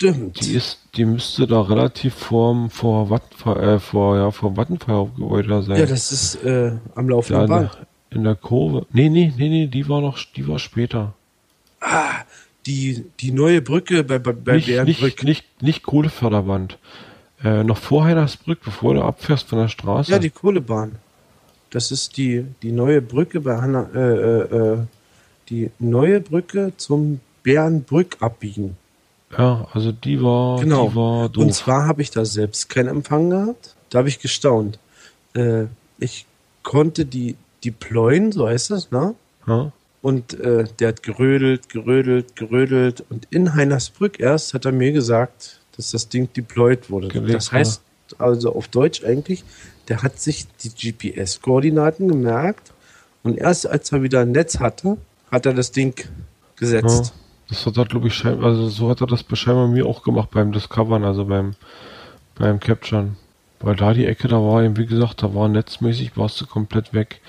Stimmt. Die ist, die müsste da relativ vorm, vor Vattenfall, äh, vor, ja, vor Vattenfallgebäude da sein. Ja, das ist äh, am da laufenden in, der, in der Kurve. Nee, nee, nee, nee, die war noch, die war später. Ah, die, die neue Brücke bei, bei, bei nicht, Bärenbrück. nicht, nicht, nicht Kohleförderband. Äh, noch vor Heinersbrück, bevor du abfährst von der Straße. Ja, die Kohlebahn. Das ist die, die neue Brücke bei Hanna, äh, äh, äh, die neue Brücke zum Bärenbrück abbiegen. Ja, also die war, Genau. die war doof. Und zwar habe ich da selbst keinen Empfang gehabt. Da habe ich gestaunt. Äh, ich konnte die deployen, so heißt das, ne? ja? Und äh, der hat gerödelt, gerödelt, gerödelt. Und in Heinersbrück erst hat er mir gesagt, dass das Ding deployed wurde. Gelegt, das heißt, also auf Deutsch eigentlich, der hat sich die GPS-Koordinaten gemerkt. Und erst als er wieder ein Netz hatte, hat er das Ding ja. Das hat er, glaube ich, schein, also so hat er das scheinbar mir auch gemacht beim Discovern, also beim, beim Capturen. Weil da die Ecke, da war eben, wie gesagt, da war netzmäßig, warst du komplett weg.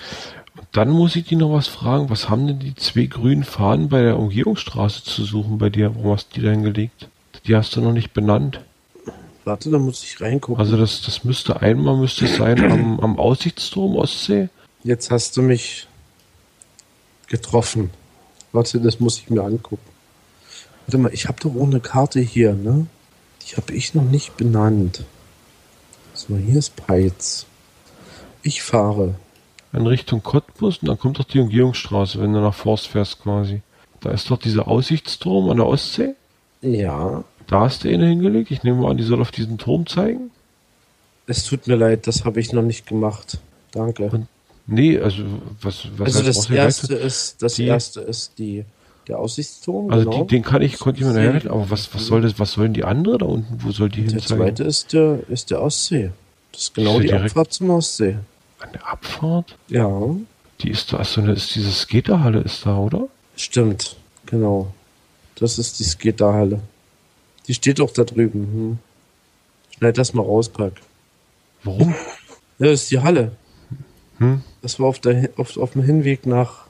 Und dann muss ich dich noch was fragen, was haben denn die zwei grünen Fahnen bei der Umgehungsstraße zu suchen bei dir? Warum hast du die da hingelegt? Die hast du noch nicht benannt. Warte, da muss ich reingucken. Also das, das müsste einmal müsste es sein am, am Aussichtsturm Ostsee. Jetzt hast du mich getroffen. Warte, das muss ich mir angucken. Warte mal, ich habe doch auch eine Karte hier, ne? Die habe ich noch nicht benannt. So, hier ist Peitz. Ich fahre. in Richtung Cottbus und dann kommt doch die Umgehungsstraße, wenn du nach Forst fährst quasi. Da ist doch dieser Aussichtsturm an der Ostsee. Ja, Da hast du eine hingelegt. Ich nehme mal an, die soll auf diesen Turm zeigen. es tut mir leid, das habe ich noch nicht gemacht. Danke. Und Nee, also was, was also das erste ist, das Die- erste ist die, der Aussichtsturm. Also genau. die, den kann ich, konnte ich mir ich. aber was, was soll das, was sollen die andere da unten? Wo soll die der hin zeigen? zweite ist der, ist der Ostsee. Das ist genau Ist der die Abfahrt zum Ostsee. An der Abfahrt? Ja, Die ist da, achso, ne, ist diese Skaterhalle ist da, oder? Stimmt, genau. Das ist die Skaterhalle. Die steht auch da drüben. Hm. Schneid das mal raus, Pack. Warum? <laughs> Ja, das ist die Halle. Hm? Das war auf, der, auf, auf dem Hinweg nach,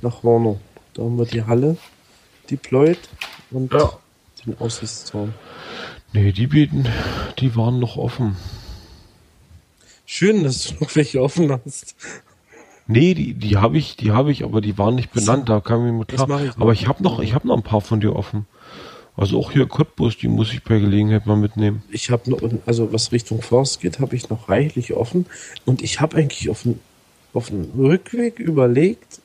nach Horno. Da haben wir die Halle deployed und Ja. den Aussichtsturm. Nee, die bieten, die waren noch offen. Schön, dass du noch welche offen hast. Nee, die, die habe ich, die habe ich, aber die waren nicht benannt, da kam ich mit klar. ich aber ich habe noch, ich habe noch ein paar von dir offen. Also auch hier Cottbus, die muss ich bei Gelegenheit mal mitnehmen. Ich habe noch, also was Richtung Forst geht, habe ich noch reichlich offen. Und ich habe eigentlich auf dem auf dem Rückweg überlegt,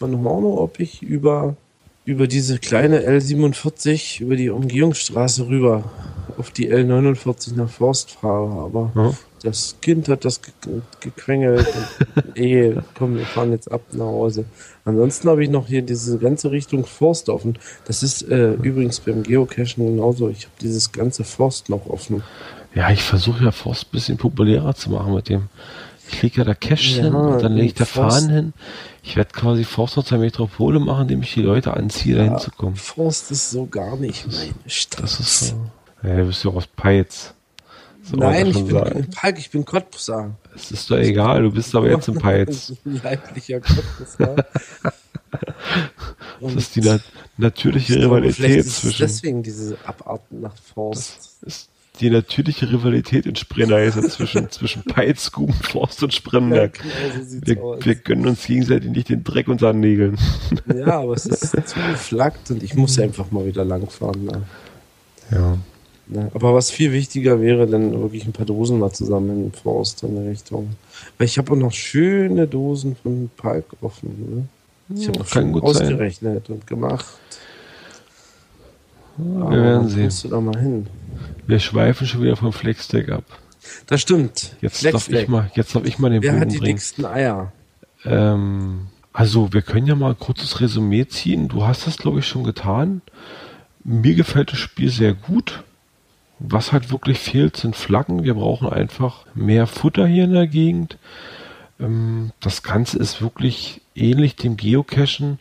von Horno, ob ich über, über diese kleine L47, über die Umgehungsstraße rüber auf die L49 nach Forst fahre. Aber Ja. das Kind hat das ge gequengelt. <laughs> eh, komm, wir fahren jetzt ab nach Hause. Ansonsten habe ich noch hier diese ganze Richtung Forst offen. Das ist äh, übrigens beim Geocachen genauso. Ich habe dieses ganze Forst noch offen. Ja, ich versuche ja Forst ein bisschen populärer zu machen mit dem. Ich lege ja da Cash Ja, hin und dann lege ich da Fahnen hin. Ich werde quasi Forst zur Metropole machen, indem ich die Leute anziehe, da hinzukommen. Forst ist so gar nicht meine Stadt. Das ist so. Ja, du bist ja aus Peitz. So Nein, ich bin sagen. Palk, ich bin Cottbusser. Es ist doch egal, du bist aber jetzt in Peitz. <laughs> Leiblicher Cottbusser. <laughs> Das ist die nat natürliche Ich glaube, Rivalität vielleicht ist es zwischen. deswegen diese Abarten nach Forst. Das ist die natürliche Rivalität in Spreneise zwischen, <laughs> zwischen Peitz, Gubenforst und Spremberg. genau so sieht's Wir, aus. wir gönnen uns gegenseitig nicht den Dreck unter den Nägeln. <laughs> Ja, aber es ist zu geflaggt und ich muss einfach mal wieder langfahren. Ne? Ja. Ne, aber was viel wichtiger wäre, dann wirklich ein paar Dosen mal zusammen in Forst in der Richtung. Weil ich habe auch noch schöne Dosen von Park offen. Ne? Ich habe auch schon ausgerechnet sein. und gemacht. Ja, wir werden sehen. du da mal hin? Wir schweifen schon wieder vom Flexdeck ab. Das stimmt. Jetzt darf ich mal, jetzt darf ich mal den Wer Bogen hat die bringen. dicksten Eier? Ähm, also wir können ja mal ein kurzes Resümee ziehen. Du hast das, glaube ich, schon getan. Mir gefällt das Spiel sehr gut. Was halt wirklich fehlt, sind Flaggen. Wir brauchen einfach mehr Futter hier in der Gegend. Ähm, das Ganze ist wirklich ähnlich dem Geocachen.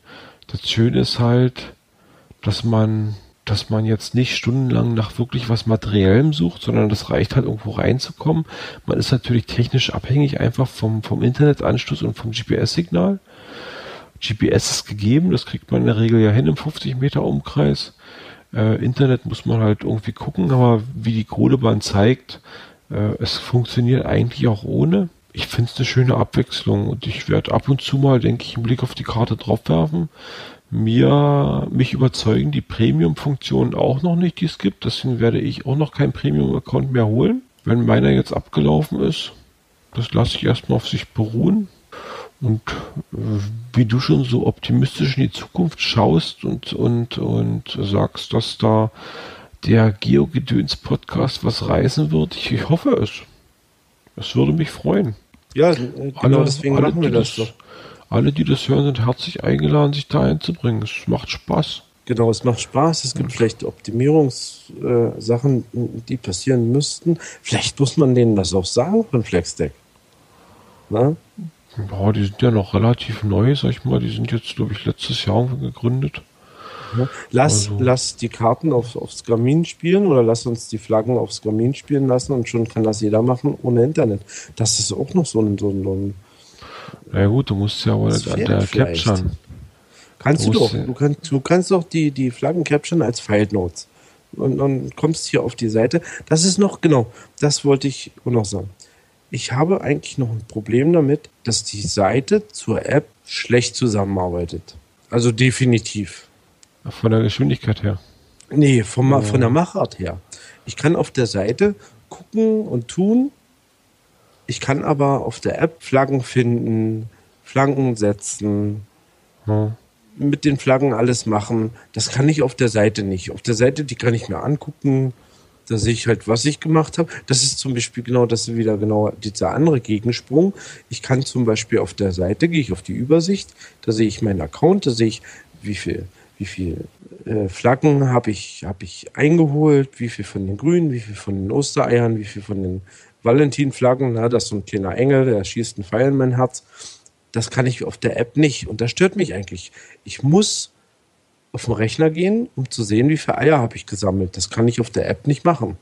Das Schöne ist halt, dass man, dass man jetzt nicht stundenlang nach wirklich was Materiellem sucht, sondern das reicht halt irgendwo reinzukommen. Man ist natürlich technisch abhängig einfach vom, vom Internetanschluss und vom GPS-Signal. GPS ist gegeben, das kriegt man in der Regel ja hin im 50 Meter Umkreis. Äh, Internet muss man halt irgendwie gucken, aber wie die Kohlebahn zeigt, äh, es funktioniert eigentlich auch ohne. Ich finde es eine schöne Abwechslung und ich werde ab und zu mal, denke ich, einen Blick auf die Karte drauf werfen. Mir, mich überzeugen die Premium-Funktionen auch noch nicht, die es gibt. Deswegen werde ich auch noch kein Premium-Account mehr holen. Wenn meiner jetzt abgelaufen ist, das lasse ich erstmal auf sich beruhen. Und äh, wie du schon so optimistisch in die Zukunft schaust und, und, und sagst, dass da der Geogedöns-Podcast was reißen wird, ich, ich hoffe es. Es würde mich freuen. Ja, genau alle, deswegen alle, machen wir das doch. Alle, die das hören, sind herzlich eingeladen, sich da einzubringen. Es macht Spaß. Genau, es macht Spaß. Es gibt vielleicht Optimierungssachen, äh, die passieren müssten. Vielleicht muss man denen das auch sagen von FlexDeck. Na? Ja, die sind ja noch relativ neu, sag ich mal. Die sind jetzt, glaube ich, letztes Jahr gegründet. Ja. Lass, also. lass die Karten auf, aufs Gamin spielen oder lass uns die Flaggen aufs Gamin spielen lassen und schon kann das jeder machen ohne Internet. Das ist auch noch so ein. So ein, so ein Na gut, du musst ja aber an der capturen. Kannst du, du doch. Du kannst, du kannst doch die, die Flaggen capturen als File Notes. Und dann kommst hier auf die Seite. Das ist noch, genau, das wollte ich auch noch sagen ich habe eigentlich noch ein Problem damit, dass die Seite zur App schlecht zusammenarbeitet. Also definitiv. Von der Geschwindigkeit her? Nee, vom, ja. von der Machart her. Ich kann auf der Seite gucken und tun. Ich kann aber auf der App Flaggen finden, Flaggen setzen, hm. mit den Flaggen alles machen. Das kann ich auf der Seite nicht. Auf der Seite, die kann ich mir angucken, da sehe ich halt, was ich gemacht habe. Das ist zum Beispiel genau das wieder genau dieser andere Gegensprung. Ich kann zum Beispiel auf der Seite, gehe ich auf die Übersicht, da sehe ich meinen Account, da sehe ich, wie viel, wie viel äh, Flaggen habe ich, habe ich eingeholt, wie viel von den Grünen, wie viel von den Ostereiern, wie viel von den Valentin-Flaggen, na, das ist so ein kleiner Engel, der schießt einen Pfeil in mein Herz. Das kann ich auf der App nicht und das stört mich eigentlich. Ich muss auf den Rechner gehen, um zu sehen, wie viele Eier habe ich gesammelt. Das kann ich auf der App nicht machen.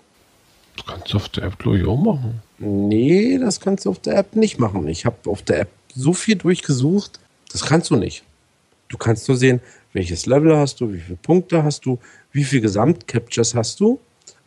Das kannst du auf der App, glaube ich, auch machen. Nee, das kannst du auf der App nicht machen. Ich habe auf der App so viel durchgesucht, das kannst du nicht. Du kannst nur sehen, welches Level hast du, wie viele Punkte hast du, wie viele Gesamtcaptures hast du.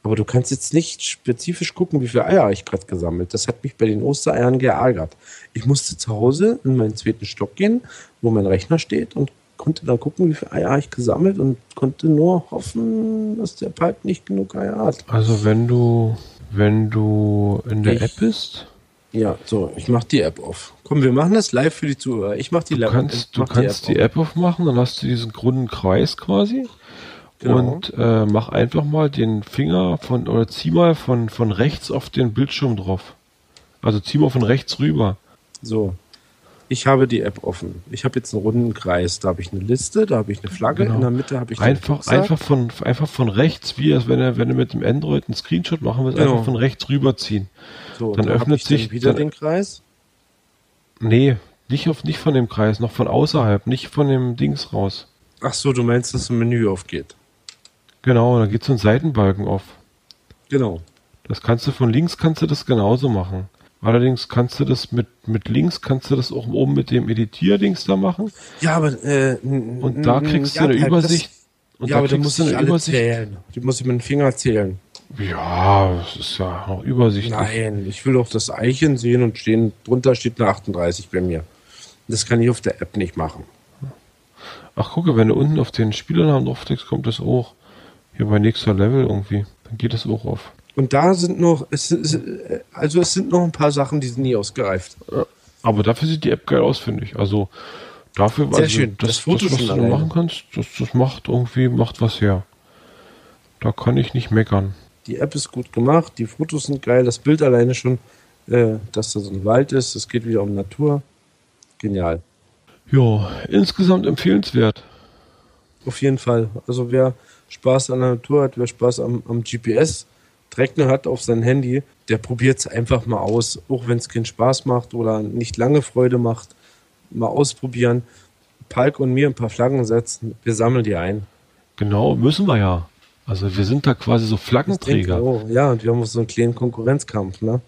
Aber du kannst jetzt nicht spezifisch gucken, wie viele Eier ich gerade gesammelt. Das hat mich bei den Ostereiern geärgert. Ich musste zu Hause in meinen zweiten Stock gehen, wo mein Rechner steht und konnte dann gucken, wie viele Eier ich gesammelt und konnte nur hoffen, dass der Pipe nicht genug Eier hat. Also wenn du, wenn du in der ich, App bist. Ja, so, ich mach die App auf. Komm, wir machen das live für die Zuhörer. Ich mach die du kannst, Du kannst die, App, die App aufmachen, dann hast du diesen grünen Kreis quasi. Genau. Und äh, mach einfach mal den Finger von, oder zieh mal von, von rechts auf den Bildschirm drauf. Also zieh mal von rechts rüber. So, ich habe die App offen. Ich habe jetzt einen runden Kreis. Da habe ich eine Liste, da habe ich eine Flagge, genau. in der Mitte habe ich einfach einfach von einfach von rechts, wie als wenn er wenn er mit dem Android einen Screenshot machen will, genau. einfach von rechts rüberziehen. So, dann da öffnet sich dann wieder dann, den Kreis. Nee, nicht auf nicht von dem Kreis, noch von außerhalb, nicht von dem Dings raus. Ach so, du meinst, dass ein Menü aufgeht. Genau, da geht so ein Seitenbalken auf. Genau. Das kannst du von links kannst du das genauso machen. Allerdings kannst du das mit, mit Links, kannst du das auch oben mit dem Editierdings da machen. Ja, aber äh, und da kriegst du eine Übersicht. Das, ja, aber da musst du eine Übersicht. Zählen. Die muss ich mit dem Finger zählen. Ja, das ist ja noch übersichtlich. Nein, ich will doch das Eichen sehen und stehen, drunter steht eine 38 bei mir. Das kann ich auf der App nicht machen. Ach, gucke, wenn du unten auf den Spielernamen draufklickst, kommt das auch. Hier bei nächster Level irgendwie. Dann geht es auch auf. Und da sind noch, es, es, also es sind noch ein paar Sachen, die sind nie ausgereift. Aber dafür sieht die App geil aus, finde ich. Also dafür, Sehr also, schön. Das, Das Foto das, was du machen kannst, das, das macht irgendwie, macht was her. Da kann ich nicht meckern. Die App ist gut gemacht, die Fotos sind geil, das Bild alleine schon, äh, dass da so ein Wald ist, es geht wieder um Natur. Genial. Ja, insgesamt empfehlenswert. Auf jeden Fall. Also wer Spaß an der Natur hat, wer Spaß am, am GPS Tracker hat auf sein Handy, der probiert es einfach mal aus. Auch wenn es keinen Spaß macht oder nicht lange Freude macht, mal ausprobieren. Palk und mir ein paar Flaggen setzen, wir sammeln die ein. Genau, müssen wir ja. Also wir sind da quasi so Flaggenträger. Oh, ja, und wir haben auch so einen kleinen Konkurrenzkampf, ne?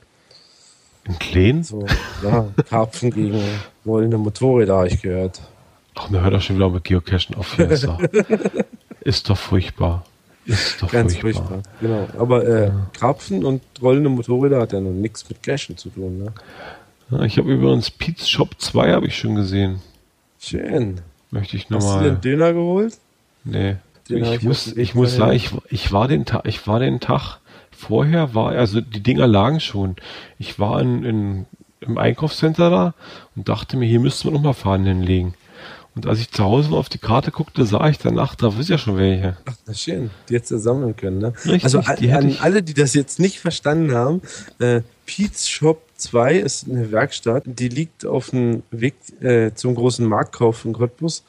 In Kleen? So, ja, Karpfen gegen rollende Motorräder, habe ich gehört. Ach, mir hört doch schon wieder mit Geocachen auf. Ist, doch, <laughs> ist doch furchtbar. Ist doch Ganz furchtbar. furchtbar. Genau. Aber äh, Karpfen und rollende Motorräder hat ja noch nichts mit Cashen zu tun, ne? Ja, ich habe übrigens Pete's Shop 2 habe ich schon gesehen. Schön. Möchte ich Hast du dir nochmal. einen Döner geholt? Nee. Den Ich muss, ich muss sagen, ich, ich war den Tag, ich war den Tag vorher, war, also die Dinger lagen schon. Ich war in, in, im Einkaufscenter da und dachte mir, hier müssten wir nochmal Fahnen hinlegen. Und als ich zu Hause auf die Karte guckte, sah ich danach, da ist ja schon welche. Ach, na schön. Die jetzt sammeln können, ne? Richtig, also die hätte an alle, die das jetzt nicht verstanden haben, äh, Pete's Shop 2 ist eine Werkstatt, die liegt auf dem Weg äh, zum großen Marktkauf in Cottbus.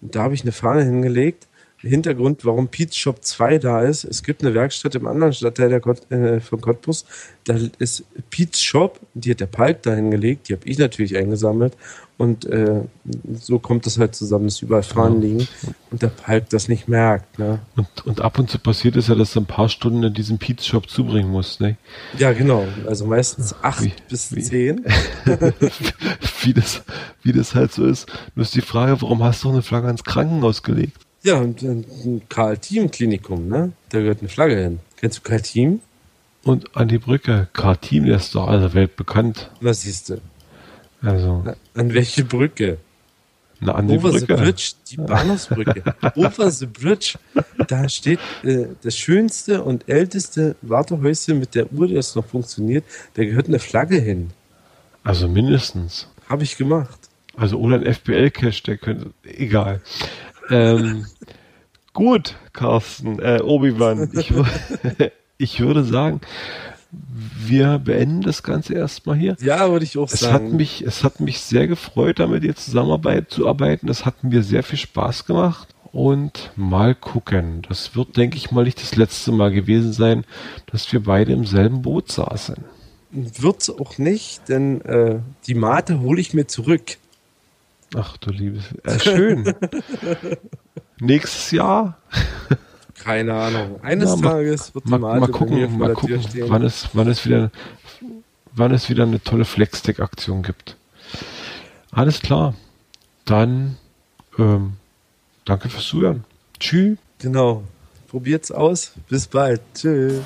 Da habe ich eine Fahne hingelegt. Hintergrund, warum Pete's Shop 2 da ist. Es gibt eine Werkstatt im anderen Stadtteil der Kott, äh, von Cottbus. Da ist Pete's Shop, die hat der Palk da hingelegt. Die habe ich natürlich eingesammelt. Und äh, so kommt das halt zusammen, dass überall Fahnen liegen. Und der Palk das nicht merkt. Ne? Und, und ab und zu passiert es ja, dass du ein paar Stunden in diesem Pete's Shop zubringen musst, ne? Ja, genau. Also meistens acht Wie- bis wie- zehn. <laughs> wie, das, wie das halt so ist. Nur ist die Frage, warum hast du eine Flagge ans Krankenhaus gelegt? Ja, und ein Karl-Team-Klinikum, ne? Da gehört eine Flagge hin. Kennst du Karl-Team? Und an die Brücke, K-Team, der ist doch also weltbekannt. Was siehst du? Also, An welche Brücke? na, an die Over the Brücke. Bridge, die <laughs> Bahnhofsbrücke. Over the Bridge, da steht äh, das schönste und älteste Wartehäuschen mit der Uhr, das noch funktioniert. Da gehört eine Flagge hin. Also mindestens. Habe ich gemacht. Also oder ein FPL-Cache, der könnte. Egal. Ähm, gut, Carsten, äh, Obi-Wan. Ich, <laughs> ich würde sagen, wir beenden das Ganze erstmal hier. Ja, würde ich auch Es hat sagen. mich, es hat mich sehr gefreut, da mit dir zusammenarbeit zu arbeiten. Es hat mir sehr viel Spaß gemacht. Und mal gucken. Das wird, denke ich mal, nicht das letzte Mal gewesen sein, dass wir beide im selben Boot saßen. Wird's auch nicht, denn äh, die Mate hole ich mir zurück. Ach du liebes. Äh, schön. <laughs> Nächstes Jahr. Keine Ahnung. Eines mal- Tages wird die Mal, Mate mal gucken, mal gucken, wann es, wann es wieder, wann es wieder eine tolle Flextech-Aktion gibt. Alles klar. Dann, ähm, danke fürs Zuhören. Tschüss. Genau. Probiert's aus. Bis bald. Tschüss.